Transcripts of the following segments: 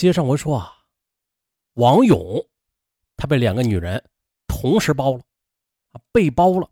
接上文说啊，王勇他被两个女人同时包了，啊，被包了。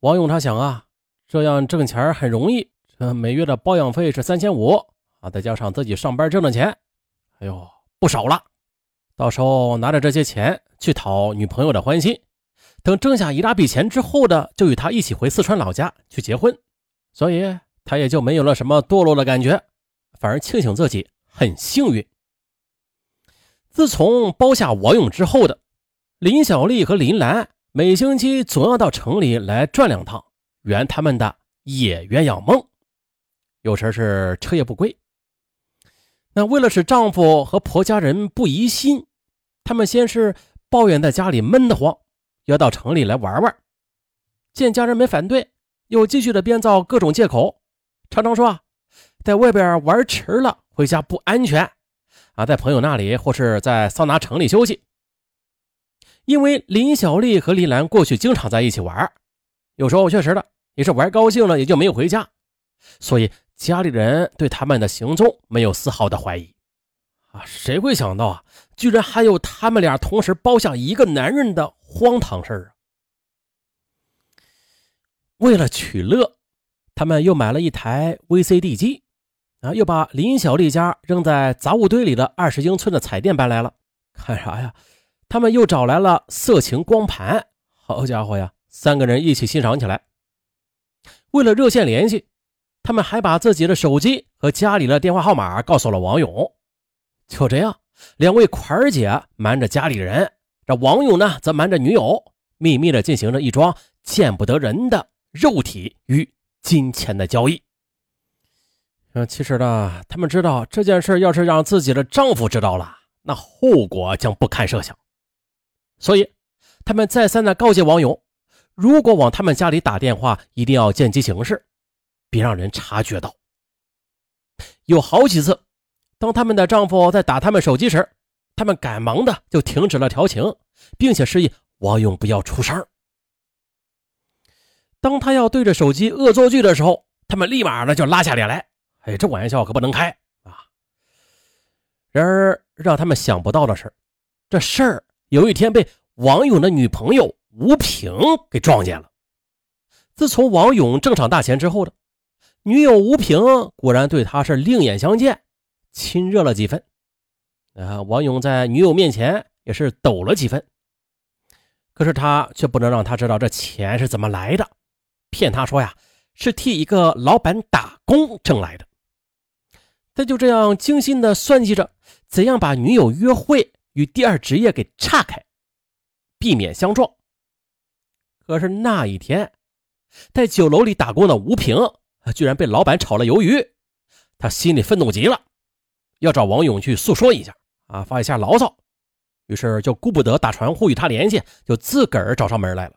王勇他想啊，这样挣钱很容易，这每月的保养费是三千五啊，再加上自己上班挣的钱，哎呦，不少了。到时候拿着这些钱去讨女朋友的欢心，等挣下一大笔钱之后的，就与她一起回四川老家去结婚。所以他也就没有了什么堕落的感觉，反而庆幸自己很幸运。自从包下王勇之后的林小丽和林兰，每星期总要到城里来转两趟，圆他们的野鸳鸯梦。有时是彻夜不归。那为了使丈夫和婆家人不疑心，他们先是抱怨在家里闷得慌，要到城里来玩玩。见家人没反对，又继续的编造各种借口，常常说啊，在外边玩迟了，回家不安全啊，在朋友那里或是在桑拿城里休息。因为林小丽和林兰过去经常在一起玩，有时候确实的也是玩高兴了，也就没有回家，所以。家里人对他们的行踪没有丝毫的怀疑，啊，谁会想到啊，居然还有他们俩同时包下一个男人的荒唐事啊！为了取乐，他们又买了一台 VCD 机，啊，又把林小丽家扔在杂物堆里的二十英寸的彩电搬来了。看啥呀？他们又找来了色情光盘。好家伙呀，三个人一起欣赏起来。为了热线联系。他们还把自己的手机和家里的电话号码告诉了王勇。就这样，两位款儿姐瞒着家里人，这王勇呢则瞒着女友，秘密的进行着一桩见不得人的肉体与金钱的交易。嗯，其实呢，他们知道这件事要是让自己的丈夫知道了，那后果将不堪设想。所以，他们再三的告诫王勇，如果往他们家里打电话，一定要见机行事。别让人察觉到。有好几次，当他们的丈夫在打他们手机时，他们赶忙的就停止了调情，并且示意王勇不要出声。当他要对着手机恶作剧的时候，他们立马的就拉下脸来。哎，这玩笑可不能开啊！然而让他们想不到的是，这事儿有一天被王勇的女朋友吴萍给撞见了。自从王勇挣上大钱之后的。女友吴萍果然对他是另眼相见，亲热了几分。啊，王勇在女友面前也是抖了几分。可是他却不能让他知道这钱是怎么来的，骗他说呀是替一个老板打工挣来的。他就这样精心的算计着怎样把女友约会与第二职业给岔开，避免相撞。可是那一天，在酒楼里打工的吴平。居然被老板炒了鱿鱼，他心里愤怒极了，要找王勇去诉说一下啊，发一下牢骚。于是就顾不得打传呼与他联系，就自个儿找上门来了。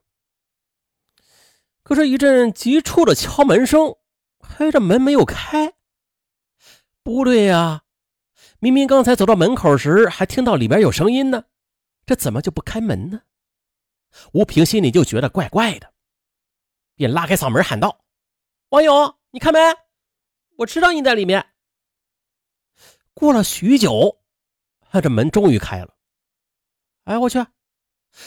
可是，一阵急促的敲门声，嘿，这门没有开。不对呀，明明刚才走到门口时还听到里边有声音呢，这怎么就不开门呢？吴平心里就觉得怪怪的，便拉开嗓门喊道：“王勇。”你开门，我知道你在里面。过了许久，这门终于开了。哎，我去！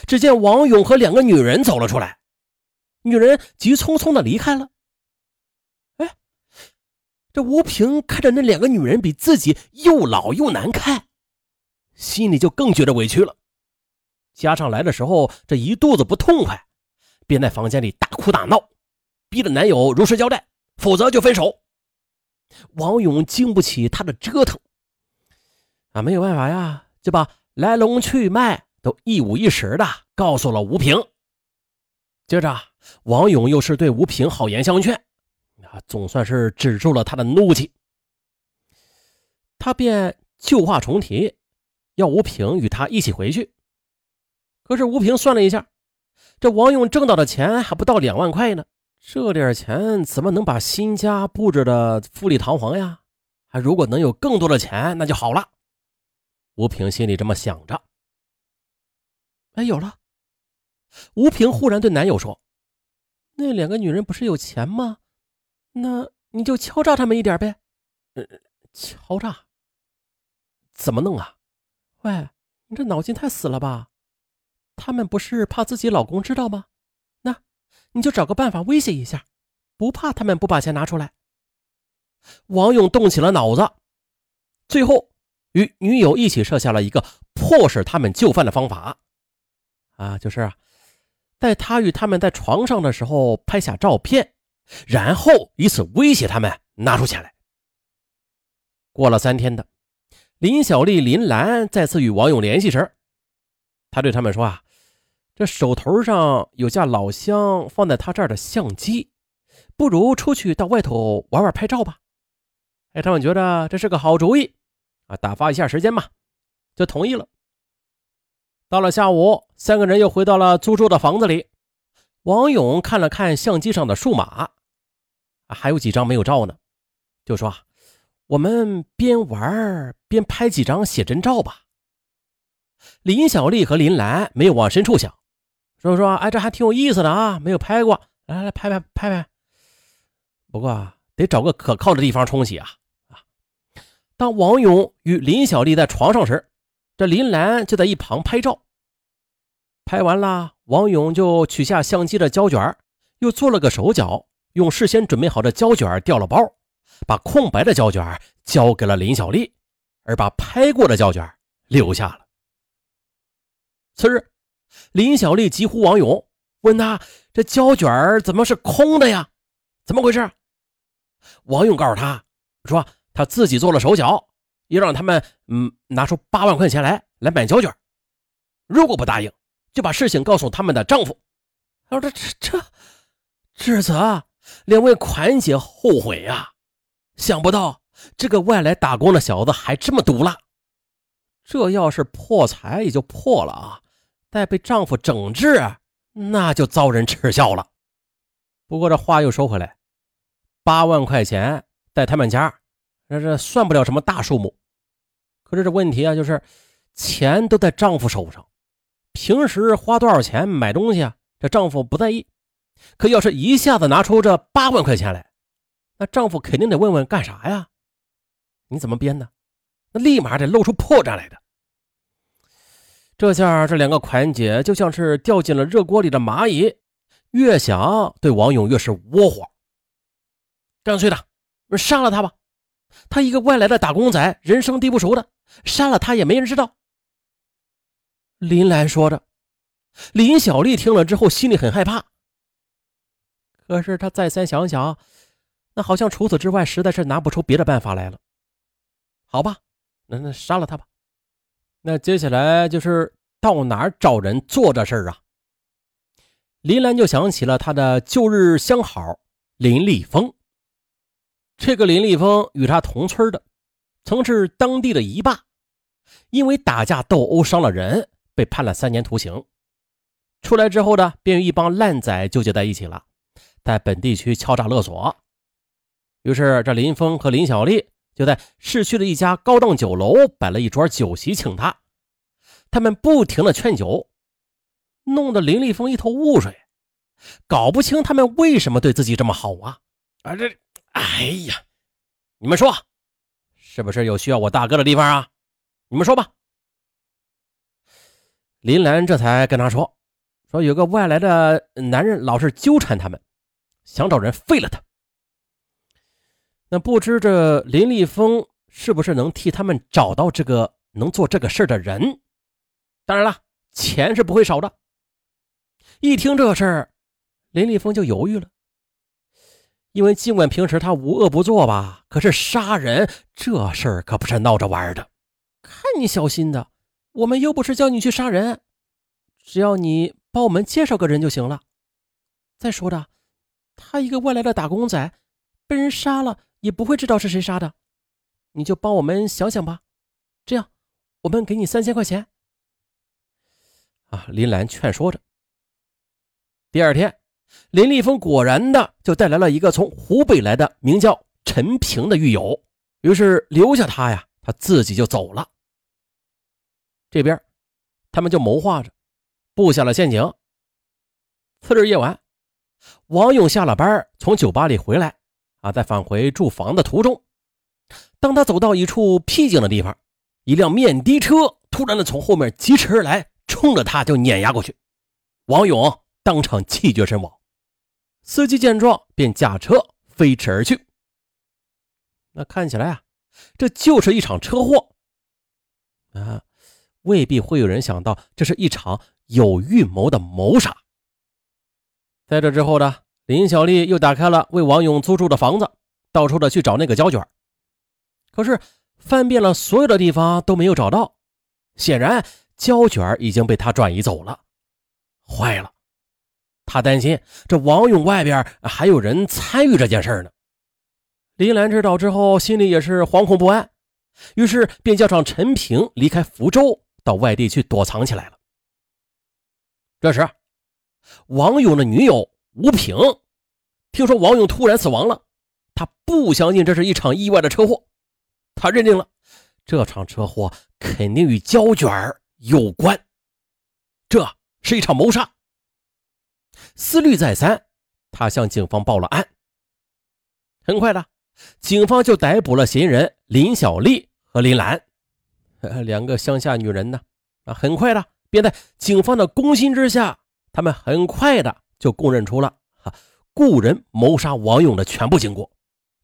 只见王勇和两个女人走了出来，女人急匆匆的离开了。这吴平看着那两个女人比自己又老又难看，心里就更觉得委屈了。加上来的时候这一肚子不痛快，便在房间里大哭大闹，逼着男友如实交代。否则就分手。王勇经不起他的折腾，啊，没有办法呀，就把来龙去脉都一五一十的告诉了吴平。接着，王勇又是对吴平好言相劝，总算是止住了他的怒气。他便旧话重提，要吴平与他一起回去。可是吴平算了一下，这王勇挣到的钱还不到两万块呢。这点钱怎么能把新家布置的富丽堂皇呀？还如果能有更多的钱，那就好了。吴平心里这么想着。哎，有了！吴平忽然对男友说：“那两个女人不是有钱吗？那你就敲诈他们一点呗。”“呃，敲诈？怎么弄啊？喂，你这脑筋太死了吧？他们不是怕自己老公知道吗？那你就找个办法威胁一下，不怕他们不把钱拿出来。王勇动起了脑子，最后与女友一起设下了一个迫使他们就范的方法，啊，就是，在他与他们在床上的时候拍下照片，然后以此威胁他们拿出钱来。过了三天的，林小丽、林兰再次与王勇联系时，他对他们说啊，这手头上有架老乡放在他这儿的相机，不如出去到外头玩玩拍照吧。哎，他们觉得这是个好主意，啊，打发一下时间嘛，就同意了。到了下午，三个人又回到了租住的房子里。王勇看了看相机上的数码，还有几张没有照呢，就说：“我们边玩边拍几张写真照吧。”林小丽和林兰没有往深处想，说：“说，哎，这还挺有意思的啊，没有拍过，来来来拍拍拍拍。不过得找个可靠的地方冲洗啊。”当王勇与林小丽在床上时，这林兰就在一旁拍照。拍完了，王勇就取下相机的胶卷，又做了个手脚，用事先准备好的胶卷调了包，把空白的胶卷交给了林小丽，而把拍过的胶卷留下了。次日，林小丽急呼王勇，问他：“这胶卷怎么是空的呀？怎么回事？”王勇告诉他说。他自己做了手脚，又让他们嗯拿出八万块钱来来买胶卷，如果不答应，就把事情告诉他们的丈夫。他说：“这这这，至此，两位款姐后悔呀，想不到这个外来打工的小子还这么毒辣。这要是破财也就破了啊，但被丈夫整治，那就遭人耻笑了。不过这话又说回来，八万块钱在他们家。”这这算不了什么大数目，可是这问题啊，就是钱都在丈夫手上，平时花多少钱买东西啊，这丈夫不在意，可要是一下子拿出这八万块钱来，那丈夫肯定得问问干啥呀？你怎么编的？那立马得露出破绽来的。这下这两个款姐就像是掉进了热锅里的蚂蚁，越想对王勇越是窝火，干脆的杀了他吧。他一个外来的打工仔，人生地不熟的，杀了他也没人知道。林兰说着，林小丽听了之后心里很害怕。可是她再三想想，那好像除此之外，实在是拿不出别的办法来了。好吧，那那杀了他吧。那接下来就是到哪儿找人做这事儿啊？林兰就想起了她的旧日相好林立峰。这个林立峰与他同村的，曾是当地的一霸，因为打架斗殴伤了人，被判了三年徒刑。出来之后呢，便与一帮烂仔纠结在一起了，在本地区敲诈勒索。于是，这林峰和林小丽就在市区的一家高档酒楼摆了一桌酒席请他。他们不停的劝酒，弄得林立峰一头雾水，搞不清他们为什么对自己这么好啊！啊，这。哎呀，你们说，是不是有需要我大哥的地方啊？你们说吧。林兰这才跟他说，说有个外来的男人老是纠缠他们，想找人废了他。那不知这林立峰是不是能替他们找到这个能做这个事的人？当然了，钱是不会少的。一听这事儿，林立峰就犹豫了。因为尽管平时他无恶不作吧，可是杀人这事儿可不是闹着玩的。看你小心的，我们又不是叫你去杀人，只要你帮我们介绍个人就行了。再说的，他一个外来的打工仔，被人杀了也不会知道是谁杀的，你就帮我们想想吧。这样，我们给你三千块钱。啊，林兰劝说着。第二天。林立峰果然的就带来了一个从湖北来的名叫陈平的狱友，于是留下他呀，他自己就走了。这边，他们就谋划着布下了陷阱。次日夜晚，王勇下了班从酒吧里回来，啊，在返回住房的途中，当他走到一处僻静的地方，一辆面的车突然的从后面疾驰而来，冲着他就碾压过去，王勇当场气绝身亡。司机见状便驾车飞驰而去。那看起来啊，这就是一场车祸啊，未必会有人想到这是一场有预谋的谋杀。在这之后呢，林小丽又打开了为王勇租住的房子，到处的去找那个胶卷，可是翻遍了所有的地方都没有找到，显然胶卷已经被他转移走了。坏了，他担心这王勇外边还有人参与这件事呢。林兰知道之后，心里也是惶恐不安，于是便叫上陈平离开福州，到外地去躲藏起来了。这时，王勇的女友吴萍听说王勇突然死亡了，她不相信这是一场意外的车祸，她认定了这场车祸肯定与胶卷有关，这是一场谋杀。思虑再三，他向警方报了案。很快的，警方就逮捕了嫌疑人林小丽和林兰，两个乡下女人呢，啊，很快的便在警方的攻心之下。他们很快的就供认出了哈雇人谋杀王勇的全部经过。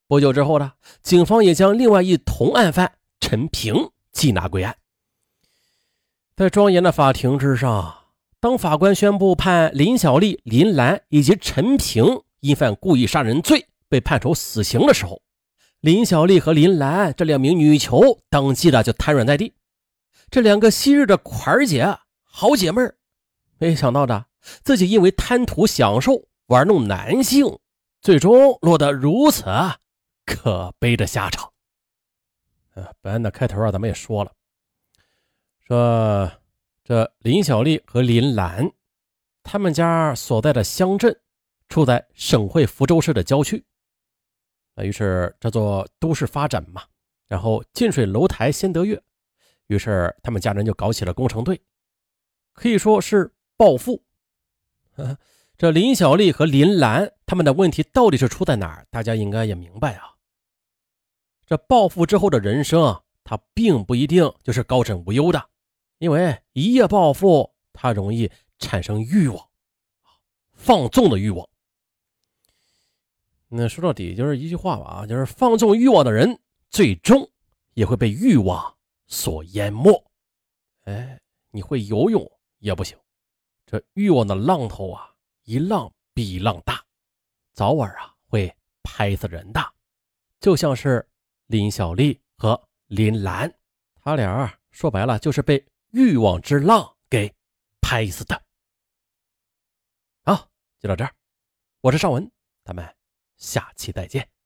不久之后呢，警方也将另外一同案犯陈平缉拿归案。在庄严的法庭之上，当法官宣布判林小丽、林兰以及陈平因犯故意杀人罪被判处死刑的时候，林小丽和林兰这两名女囚当即的就瘫软在地。这两个昔日的款儿姐、好姐妹没想到的。自己因为贪图享受玩弄男性，最终落得如此可悲的下场。呃，本案的开头啊，咱们也说了，说这林小丽和林兰，他们家所在的乡镇处在省会福州市的郊区。啊于是这座都市发展嘛，然后近水楼台先得月，于是他们家人就搞起了工程队，可以说是暴富。这林小丽和林兰他们的问题到底是出在哪儿？大家应该也明白啊。这暴富之后的人生啊，他并不一定就是高枕无忧的，因为一夜暴富，他容易产生欲望，放纵的欲望。那说到底就是一句话吧，啊，就是放纵欲望的人，最终也会被欲望所淹没。哎，你会游泳也不行。这欲望的浪头啊，一浪比一浪大，早晚啊会拍死人的。就像是林小丽和林兰，他俩说白了就是被欲望之浪给拍死的。好，就到这儿，我是尚文，咱们下期再见。